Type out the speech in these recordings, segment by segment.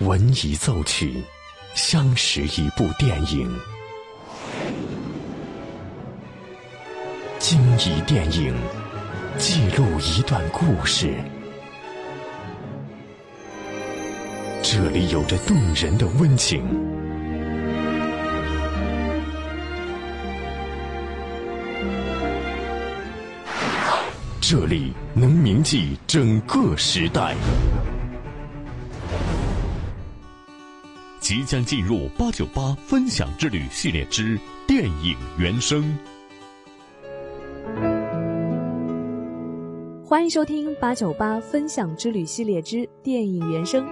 文以奏曲，相识一部电影。经以电影记录一段故事。这里有着动人的温情，这里能铭记整个时代。即将进入八九八分享之旅系列之电影原声。欢迎收听八九八分享之旅系列之电影原声，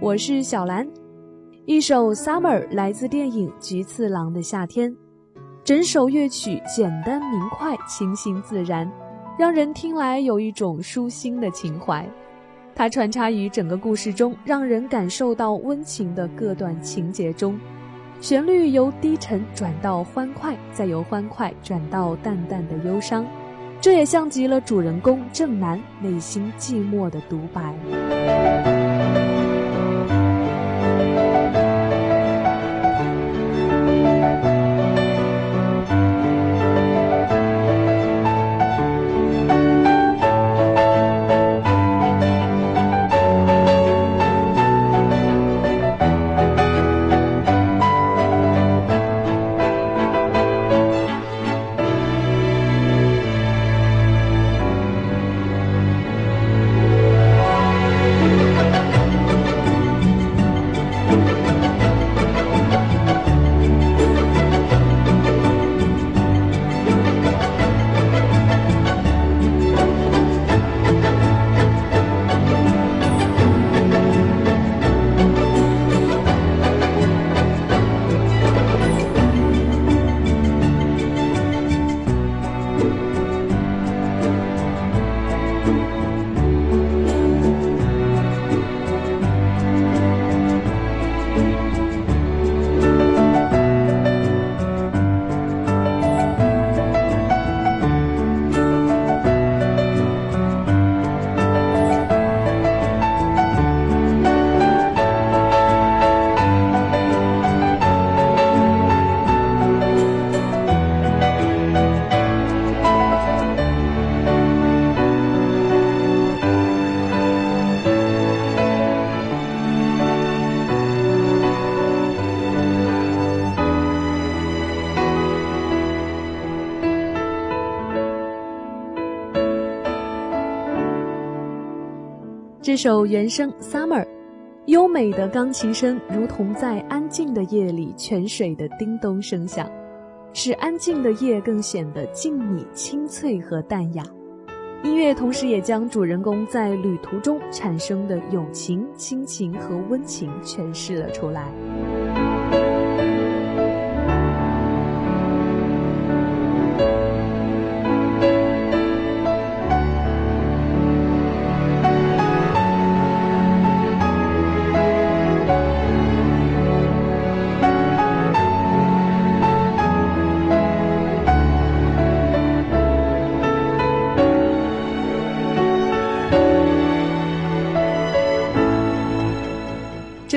我是小兰。一首《Summer》来自电影《菊次郎的夏天》，整首乐曲简单明快、清新自然，让人听来有一种舒心的情怀。它穿插于整个故事中，让人感受到温情的各段情节中。旋律由低沉转到欢快，再由欢快转到淡淡的忧伤。这也像极了主人公正南内心寂寞的独白。这首原声《Summer》，优美的钢琴声如同在安静的夜里泉水的叮咚声响，使安静的夜更显得静谧、清脆和淡雅。音乐同时也将主人公在旅途中产生的友情、亲情和温情诠释了出来。